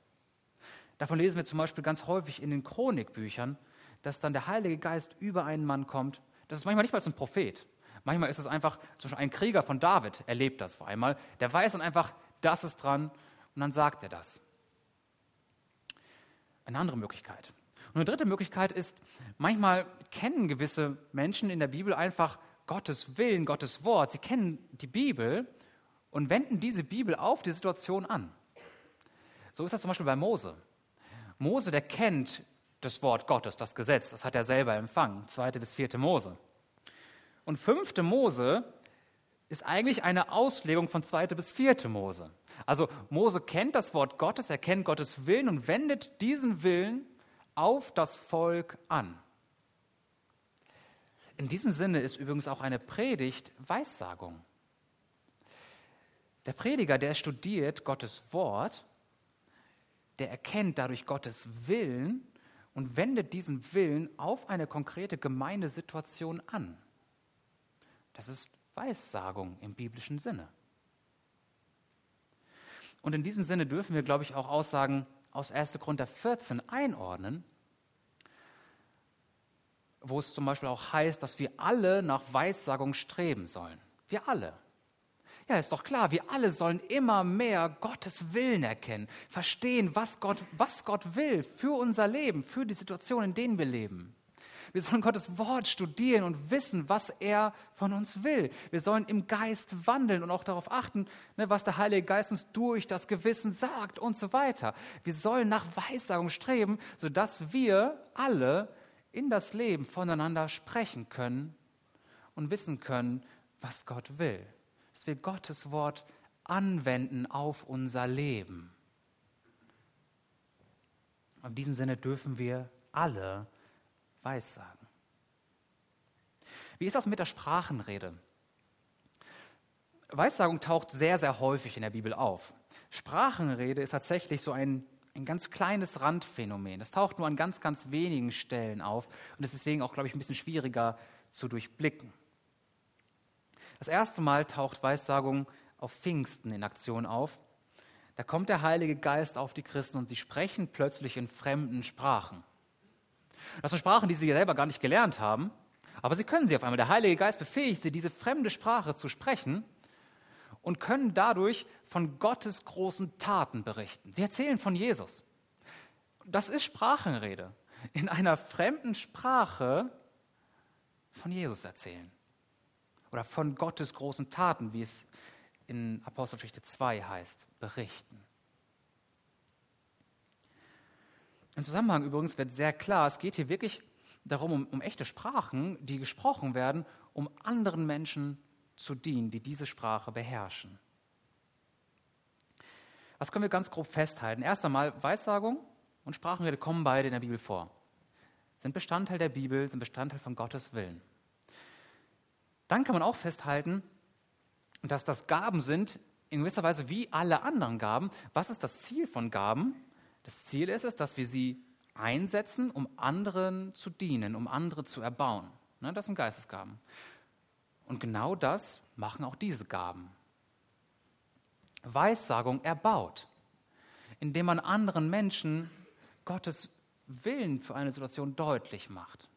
Davon lesen wir zum Beispiel ganz häufig in den Chronikbüchern, dass dann der Heilige Geist über einen Mann kommt. Das ist manchmal nicht mal ein Prophet. Manchmal ist es einfach, ein Krieger von David erlebt das vor einmal. Der weiß dann einfach, das ist dran und dann sagt er das. Eine andere Möglichkeit. Und eine dritte Möglichkeit ist, manchmal kennen gewisse Menschen in der Bibel einfach Gottes Willen, Gottes Wort. Sie kennen die Bibel und wenden diese Bibel auf die Situation an. So ist das zum Beispiel bei Mose. Mose, der kennt das Wort Gottes, das Gesetz. Das hat er selber empfangen, zweite bis vierte Mose. Und fünfte Mose ist eigentlich eine Auslegung von zweite bis vierte Mose. Also Mose kennt das Wort Gottes, er kennt Gottes Willen und wendet diesen Willen auf das Volk an. In diesem Sinne ist übrigens auch eine Predigt Weissagung. Der Prediger, der studiert Gottes Wort, der erkennt dadurch Gottes Willen und wendet diesen Willen auf eine konkrete Gemeindesituation an. Das ist Weissagung im biblischen Sinne. Und in diesem Sinne dürfen wir, glaube ich, auch Aussagen aus 1. Korinther 14 einordnen, wo es zum Beispiel auch heißt, dass wir alle nach Weissagung streben sollen. Wir alle. Ja, ist doch klar, wir alle sollen immer mehr Gottes Willen erkennen, verstehen, was Gott, was Gott will für unser Leben, für die Situation, in denen wir leben. Wir sollen Gottes Wort studieren und wissen, was er von uns will. Wir sollen im Geist wandeln und auch darauf achten, ne, was der Heilige Geist uns durch das Gewissen sagt und so weiter. Wir sollen nach Weissagung streben, sodass wir alle in das Leben voneinander sprechen können und wissen können, was Gott will. Wir Gottes Wort anwenden auf unser Leben. In diesem Sinne dürfen wir alle Weissagen. Wie ist das mit der Sprachenrede? Weissagung taucht sehr, sehr häufig in der Bibel auf. Sprachenrede ist tatsächlich so ein ein ganz kleines Randphänomen. Das taucht nur an ganz, ganz wenigen Stellen auf und ist deswegen auch, glaube ich, ein bisschen schwieriger zu durchblicken. Das erste Mal taucht Weissagung auf Pfingsten in Aktion auf. Da kommt der Heilige Geist auf die Christen und sie sprechen plötzlich in fremden Sprachen. Das sind Sprachen, die sie selber gar nicht gelernt haben, aber sie können sie auf einmal. Der Heilige Geist befähigt sie, diese fremde Sprache zu sprechen und können dadurch von Gottes großen Taten berichten. Sie erzählen von Jesus. Das ist Sprachenrede. In einer fremden Sprache von Jesus erzählen. Oder von Gottes großen Taten, wie es in Apostelgeschichte 2 heißt, berichten. Im Zusammenhang übrigens wird sehr klar, es geht hier wirklich darum, um, um echte Sprachen, die gesprochen werden, um anderen Menschen zu dienen, die diese Sprache beherrschen. Was können wir ganz grob festhalten? Erst einmal, Weissagung und Sprachenrede kommen beide in der Bibel vor. Sind Bestandteil der Bibel, sind Bestandteil von Gottes Willen. Dann kann man auch festhalten, dass das Gaben sind, in gewisser Weise wie alle anderen Gaben. Was ist das Ziel von Gaben? Das Ziel ist es, dass wir sie einsetzen, um anderen zu dienen, um andere zu erbauen. Ne, das sind Geistesgaben. Und genau das machen auch diese Gaben. Weissagung erbaut, indem man anderen Menschen Gottes Willen für eine Situation deutlich macht.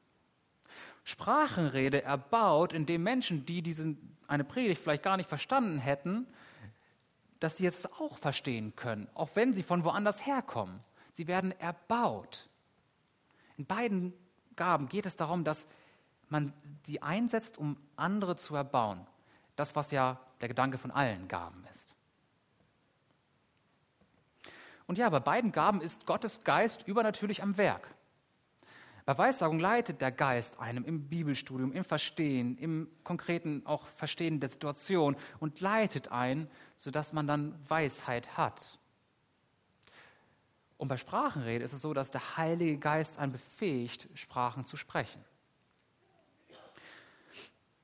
Sprachenrede erbaut, indem Menschen, die diesen, eine Predigt vielleicht gar nicht verstanden hätten, dass sie jetzt auch verstehen können, auch wenn sie von woanders herkommen. Sie werden erbaut. In beiden Gaben geht es darum, dass man sie einsetzt, um andere zu erbauen. Das, was ja der Gedanke von allen Gaben ist. Und ja, bei beiden Gaben ist Gottes Geist übernatürlich am Werk. Bei Weissagung leitet der Geist einem im Bibelstudium, im Verstehen, im konkreten auch Verstehen der Situation und leitet ein, sodass man dann Weisheit hat. Und bei Sprachenrede ist es so, dass der Heilige Geist einen befähigt, Sprachen zu sprechen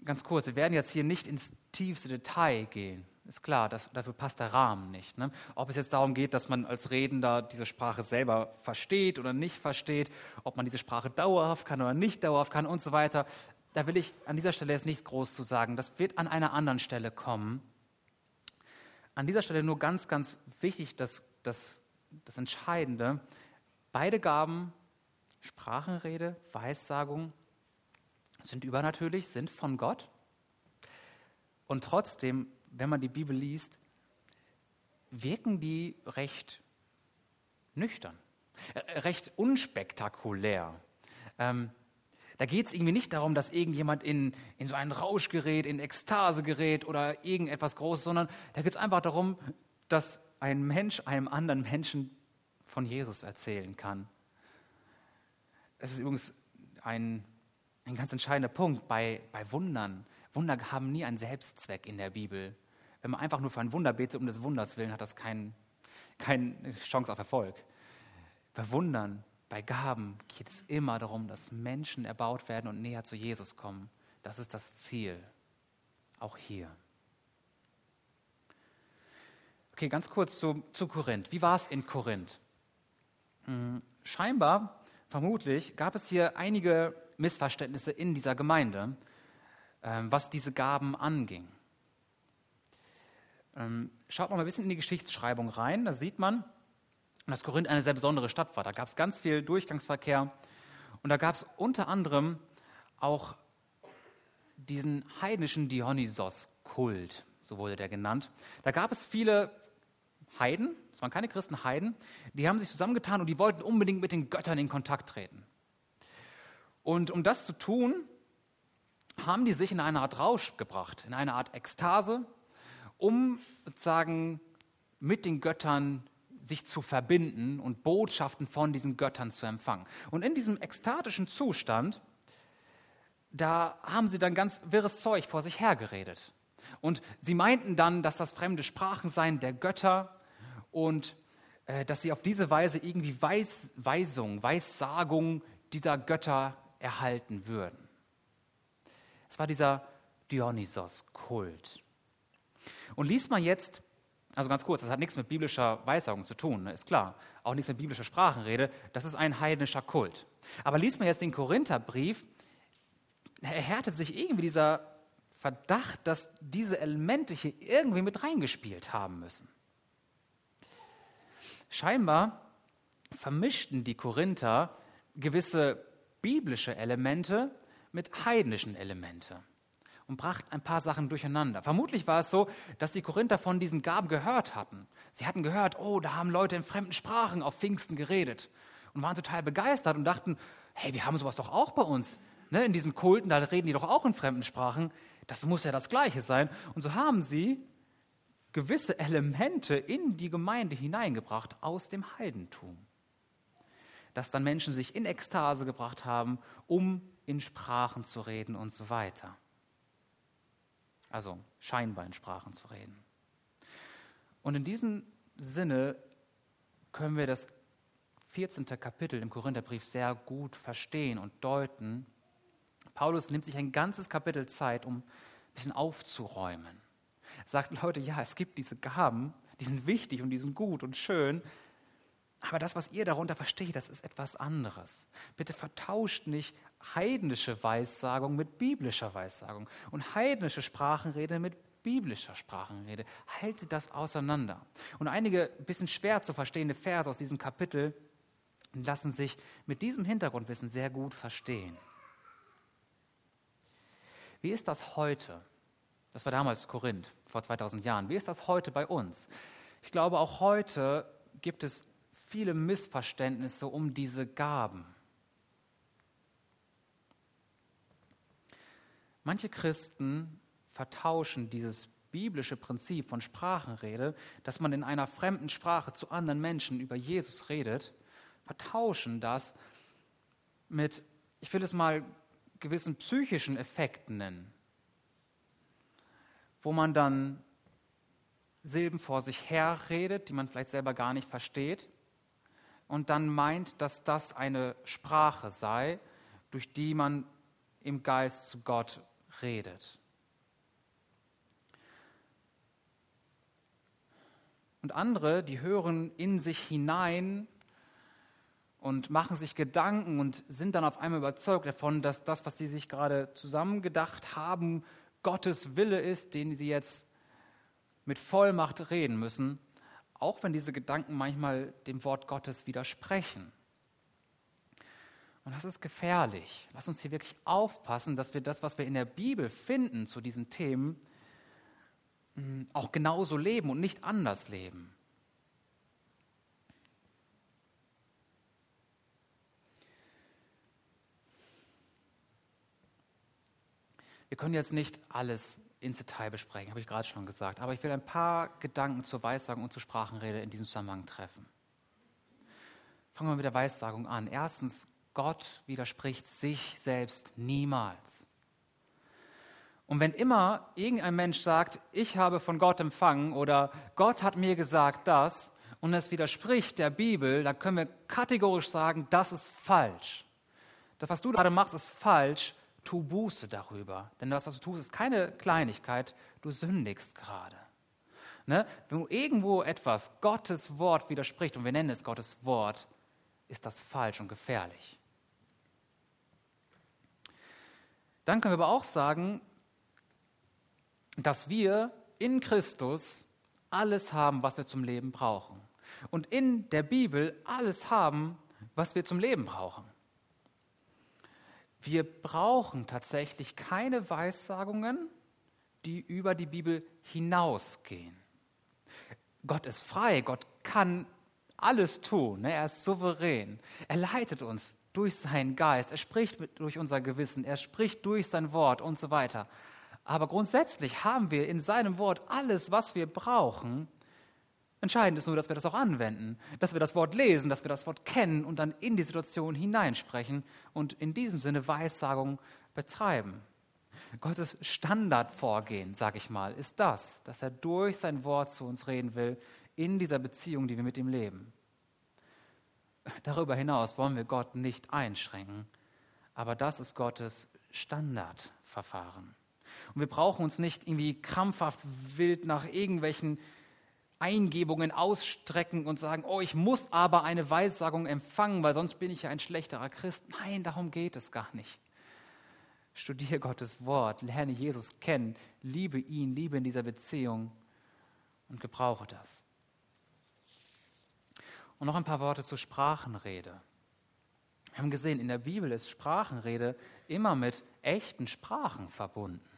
ganz kurz, wir werden jetzt hier nicht ins tiefste Detail gehen. Ist klar, das, dafür passt der Rahmen nicht. Ne? Ob es jetzt darum geht, dass man als Redender diese Sprache selber versteht oder nicht versteht, ob man diese Sprache dauerhaft kann oder nicht dauerhaft kann und so weiter, da will ich an dieser Stelle jetzt nicht groß zu sagen. Das wird an einer anderen Stelle kommen. An dieser Stelle nur ganz, ganz wichtig, das, das, das Entscheidende. Beide Gaben, Sprachenrede, Weissagung, sind übernatürlich, sind von Gott. Und trotzdem, wenn man die Bibel liest, wirken die recht nüchtern, äh, recht unspektakulär. Ähm, da geht es irgendwie nicht darum, dass irgendjemand in, in so einen Rausch gerät, in Ekstase gerät oder irgendetwas Großes, sondern da geht es einfach darum, dass ein Mensch einem anderen Menschen von Jesus erzählen kann. das ist übrigens ein, ein ganz entscheidender Punkt bei, bei Wundern. Wunder haben nie einen Selbstzweck in der Bibel. Wenn man einfach nur für ein Wunder betet, um des Wunders willen, hat das kein, keine Chance auf Erfolg. Bei Wundern, bei Gaben geht es immer darum, dass Menschen erbaut werden und näher zu Jesus kommen. Das ist das Ziel. Auch hier. Okay, ganz kurz zu, zu Korinth. Wie war es in Korinth? Hm, scheinbar, vermutlich, gab es hier einige Missverständnisse in dieser Gemeinde, ähm, was diese Gaben anging. Ähm, schaut mal ein bisschen in die Geschichtsschreibung rein. Da sieht man, dass Korinth eine sehr besondere Stadt war. Da gab es ganz viel Durchgangsverkehr. Und da gab es unter anderem auch diesen heidnischen Dionysos-Kult, so wurde der genannt. Da gab es viele Heiden, es waren keine Christen, Heiden, die haben sich zusammengetan und die wollten unbedingt mit den Göttern in Kontakt treten. Und um das zu tun, haben die sich in eine Art Rausch gebracht, in eine Art Ekstase, um sozusagen mit den Göttern sich zu verbinden und Botschaften von diesen Göttern zu empfangen. Und in diesem ekstatischen Zustand, da haben sie dann ganz wirres Zeug vor sich hergeredet. Und sie meinten dann, dass das fremde Sprachen seien der Götter und äh, dass sie auf diese Weise irgendwie Weis, Weisung, Weissagung dieser Götter erhalten würden. Es war dieser Dionysos-Kult. Und liest man jetzt, also ganz kurz, das hat nichts mit biblischer Weissagung zu tun, ne, ist klar, auch nichts mit biblischer Sprachenrede, das ist ein heidnischer Kult. Aber liest man jetzt den Korintherbrief, erhärtet sich irgendwie dieser Verdacht, dass diese Elemente hier irgendwie mit reingespielt haben müssen. Scheinbar vermischten die Korinther gewisse biblische Elemente mit heidnischen Elemente und brachten ein paar Sachen durcheinander. Vermutlich war es so, dass die Korinther von diesen Gaben gehört hatten. Sie hatten gehört, oh, da haben Leute in fremden Sprachen auf Pfingsten geredet und waren total begeistert und dachten, hey, wir haben sowas doch auch bei uns. Ne, in diesen Kulten, da reden die doch auch in fremden Sprachen. Das muss ja das Gleiche sein. Und so haben sie gewisse Elemente in die Gemeinde hineingebracht aus dem Heidentum. Dass dann Menschen sich in Ekstase gebracht haben, um in Sprachen zu reden und so weiter. Also scheinbar in Sprachen zu reden. Und in diesem Sinne können wir das 14. Kapitel im Korintherbrief sehr gut verstehen und deuten. Paulus nimmt sich ein ganzes Kapitel Zeit, um ein bisschen aufzuräumen. Er sagt, Leute, ja, es gibt diese Gaben, die sind wichtig und die sind gut und schön, aber das, was ihr darunter versteht, das ist etwas anderes. Bitte vertauscht nicht heidnische Weissagung mit biblischer Weissagung und heidnische Sprachenrede mit biblischer Sprachenrede. Haltet das auseinander. Und einige bisschen schwer zu verstehende Verse aus diesem Kapitel lassen sich mit diesem Hintergrundwissen sehr gut verstehen. Wie ist das heute? Das war damals Korinth, vor 2000 Jahren. Wie ist das heute bei uns? Ich glaube, auch heute gibt es viele Missverständnisse um diese Gaben. Manche Christen vertauschen dieses biblische Prinzip von Sprachenrede, dass man in einer fremden Sprache zu anderen Menschen über Jesus redet, vertauschen das mit, ich will es mal gewissen psychischen Effekten nennen, wo man dann Silben vor sich her redet, die man vielleicht selber gar nicht versteht, und dann meint, dass das eine Sprache sei, durch die man im Geist zu Gott redet. Und andere, die hören in sich hinein und machen sich Gedanken und sind dann auf einmal überzeugt davon, dass das, was sie sich gerade zusammengedacht haben, Gottes Wille ist, den sie jetzt mit Vollmacht reden müssen auch wenn diese Gedanken manchmal dem Wort Gottes widersprechen. Und das ist gefährlich. Lass uns hier wirklich aufpassen, dass wir das, was wir in der Bibel finden zu diesen Themen, mm, auch genauso leben und nicht anders leben. Wir können jetzt nicht alles ins Detail besprechen, habe ich gerade schon gesagt. Aber ich will ein paar Gedanken zur Weissagung und zur Sprachenrede in diesem Zusammenhang treffen. Fangen wir mit der Weissagung an. Erstens, Gott widerspricht sich selbst niemals. Und wenn immer irgendein Mensch sagt, ich habe von Gott empfangen oder Gott hat mir gesagt das und es widerspricht der Bibel, dann können wir kategorisch sagen, das ist falsch. Das, was du gerade machst, ist falsch. Tu Buße darüber. Denn das, was du tust, ist keine Kleinigkeit. Du sündigst gerade. Ne? Wenn irgendwo etwas Gottes Wort widerspricht, und wir nennen es Gottes Wort, ist das falsch und gefährlich. Dann können wir aber auch sagen, dass wir in Christus alles haben, was wir zum Leben brauchen. Und in der Bibel alles haben, was wir zum Leben brauchen. Wir brauchen tatsächlich keine Weissagungen, die über die Bibel hinausgehen. Gott ist frei, Gott kann alles tun, ne? er ist souverän. Er leitet uns durch seinen Geist, er spricht durch unser Gewissen, er spricht durch sein Wort und so weiter. Aber grundsätzlich haben wir in seinem Wort alles, was wir brauchen. Entscheidend ist nur, dass wir das auch anwenden, dass wir das Wort lesen, dass wir das Wort kennen und dann in die Situation hineinsprechen und in diesem Sinne Weissagung betreiben. Gottes Standardvorgehen, sage ich mal, ist das, dass er durch sein Wort zu uns reden will in dieser Beziehung, die wir mit ihm leben. Darüber hinaus wollen wir Gott nicht einschränken, aber das ist Gottes Standardverfahren. Und wir brauchen uns nicht irgendwie krampfhaft wild nach irgendwelchen Eingebungen ausstrecken und sagen, oh, ich muss aber eine Weissagung empfangen, weil sonst bin ich ja ein schlechterer Christ. Nein, darum geht es gar nicht. Studiere Gottes Wort, lerne Jesus kennen, liebe ihn, liebe in dieser Beziehung und gebrauche das. Und noch ein paar Worte zur Sprachenrede. Wir haben gesehen, in der Bibel ist Sprachenrede immer mit echten Sprachen verbunden.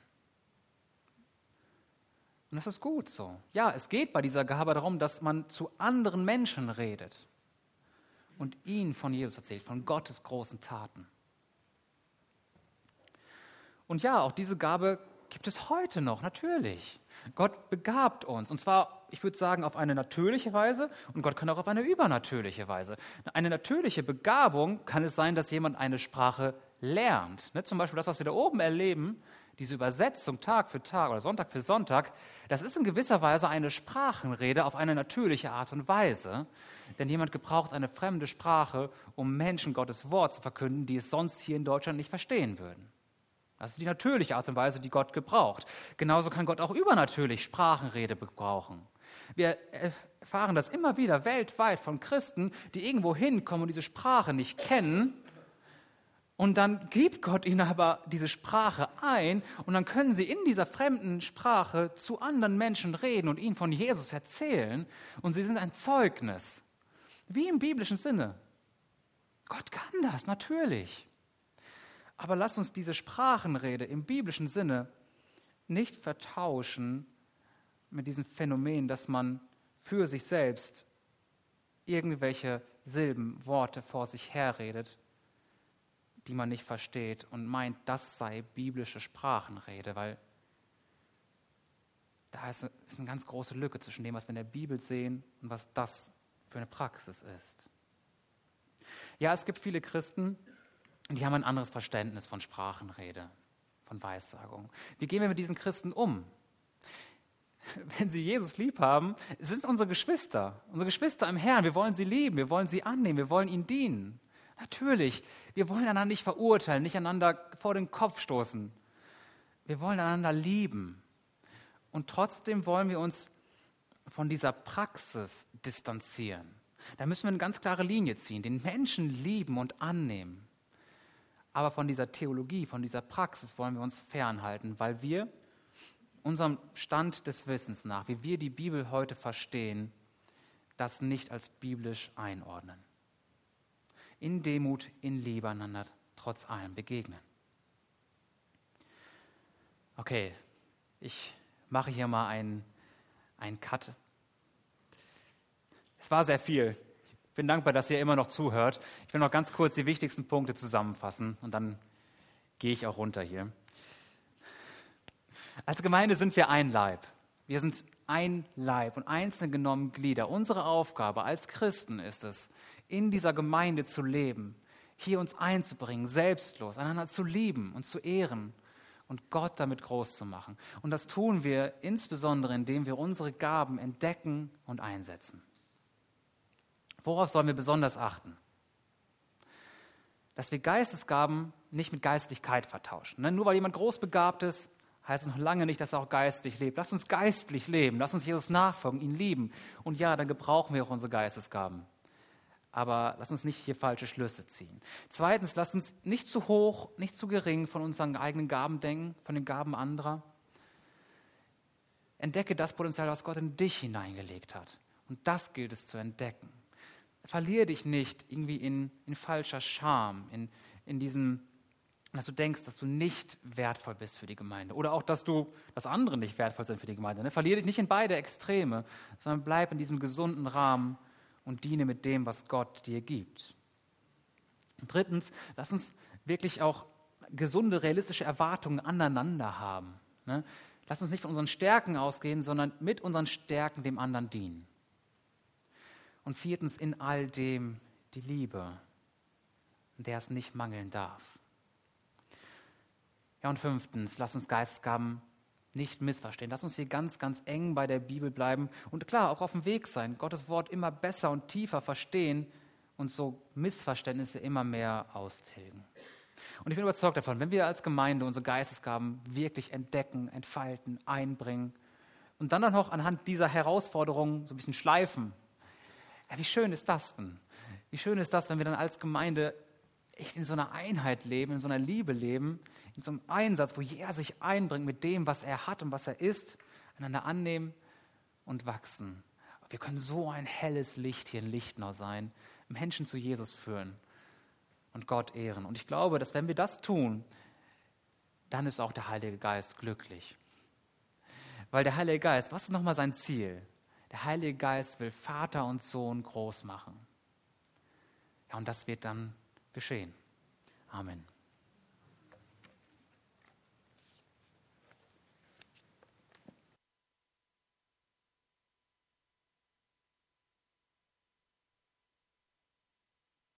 Und das ist gut so. Ja, es geht bei dieser Gabe darum, dass man zu anderen Menschen redet und ihnen von Jesus erzählt, von Gottes großen Taten. Und ja, auch diese Gabe gibt es heute noch, natürlich. Gott begabt uns. Und zwar, ich würde sagen, auf eine natürliche Weise und Gott kann auch auf eine übernatürliche Weise. Eine natürliche Begabung kann es sein, dass jemand eine Sprache lernt. Ne? Zum Beispiel das, was wir da oben erleben, diese Übersetzung Tag für Tag oder Sonntag für Sonntag, das ist in gewisser Weise eine Sprachenrede auf eine natürliche Art und Weise. Denn jemand gebraucht eine fremde Sprache, um Menschen Gottes Wort zu verkünden, die es sonst hier in Deutschland nicht verstehen würden. Das ist die natürliche Art und Weise, die Gott gebraucht. Genauso kann Gott auch übernatürlich Sprachenrede gebrauchen. Wir erfahren das immer wieder weltweit von Christen, die irgendwo hinkommen und diese Sprache nicht kennen und dann gibt Gott ihnen aber diese Sprache ein und dann können sie in dieser fremden Sprache zu anderen Menschen reden und ihnen von Jesus erzählen und sie sind ein Zeugnis. Wie im biblischen Sinne. Gott kann das, natürlich. Aber lasst uns diese Sprachenrede im biblischen Sinne nicht vertauschen mit diesem Phänomen, dass man für sich selbst irgendwelche Silben, Worte vor sich herredet die man nicht versteht und meint, das sei biblische Sprachenrede, weil da ist eine ganz große Lücke zwischen dem, was wir in der Bibel sehen und was das für eine Praxis ist. Ja, es gibt viele Christen, die haben ein anderes Verständnis von Sprachenrede, von Weissagung. Wie gehen wir mit diesen Christen um? <laughs> Wenn sie Jesus lieb haben, sind unsere Geschwister, unsere Geschwister im Herrn. Wir wollen sie lieben, wir wollen sie annehmen, wir wollen ihnen dienen. Natürlich, wir wollen einander nicht verurteilen, nicht einander vor den Kopf stoßen. Wir wollen einander lieben. Und trotzdem wollen wir uns von dieser Praxis distanzieren. Da müssen wir eine ganz klare Linie ziehen, den Menschen lieben und annehmen. Aber von dieser Theologie, von dieser Praxis wollen wir uns fernhalten, weil wir unserem Stand des Wissens nach, wie wir die Bibel heute verstehen, das nicht als biblisch einordnen in Demut, in Liebe einander trotz allem begegnen. Okay, ich mache hier mal einen, einen Cut. Es war sehr viel. Ich bin dankbar, dass ihr immer noch zuhört. Ich will noch ganz kurz die wichtigsten Punkte zusammenfassen und dann gehe ich auch runter hier. Als Gemeinde sind wir ein Leib. Wir sind ein Leib und einzeln genommen Glieder. Unsere Aufgabe als Christen ist es, in dieser Gemeinde zu leben, hier uns einzubringen, selbstlos, einander zu lieben und zu ehren und Gott damit groß zu machen. Und das tun wir insbesondere, indem wir unsere Gaben entdecken und einsetzen. Worauf sollen wir besonders achten? Dass wir Geistesgaben nicht mit Geistlichkeit vertauschen. Ne? Nur weil jemand großbegabt ist, heißt es noch lange nicht, dass er auch geistlich lebt. Lass uns geistlich leben, lass uns Jesus nachfolgen, ihn lieben. Und ja, dann gebrauchen wir auch unsere Geistesgaben. Aber lass uns nicht hier falsche Schlüsse ziehen. Zweitens, lass uns nicht zu hoch, nicht zu gering von unseren eigenen Gaben denken, von den Gaben anderer. Entdecke das Potenzial, was Gott in dich hineingelegt hat. Und das gilt es zu entdecken verliere dich nicht irgendwie in, in falscher Scham, in, in diesem, dass du denkst, dass du nicht wertvoll bist für die Gemeinde. Oder auch, dass du, dass andere nicht wertvoll sind für die Gemeinde. Ne? Verliere dich nicht in beide Extreme, sondern bleib in diesem gesunden Rahmen und diene mit dem, was Gott dir gibt. Und drittens, lass uns wirklich auch gesunde, realistische Erwartungen aneinander haben. Ne? Lass uns nicht von unseren Stärken ausgehen, sondern mit unseren Stärken dem anderen dienen. Und viertens, in all dem die Liebe, der es nicht mangeln darf. Ja, und fünftens, lass uns Geistgaben nicht missverstehen. Lass uns hier ganz, ganz eng bei der Bibel bleiben und klar auch auf dem Weg sein, Gottes Wort immer besser und tiefer verstehen und so Missverständnisse immer mehr austilgen. Und ich bin überzeugt davon, wenn wir als Gemeinde unsere Geistesgaben wirklich entdecken, entfalten, einbringen und dann auch noch anhand dieser Herausforderungen so ein bisschen schleifen, ja, wie schön ist das denn? Wie schön ist das, wenn wir dann als Gemeinde echt in so einer Einheit leben, in so einer Liebe leben, in so einem Einsatz, wo jeder sich einbringt mit dem, was er hat und was er ist, einander annehmen und wachsen. Wir können so ein helles Licht hier in Lichtnau sein, Menschen zu Jesus führen und Gott ehren. Und ich glaube, dass wenn wir das tun, dann ist auch der Heilige Geist glücklich. Weil der Heilige Geist, was ist nochmal sein Ziel? Der Heilige Geist will Vater und Sohn groß machen. Ja, und das wird dann geschehen. Amen.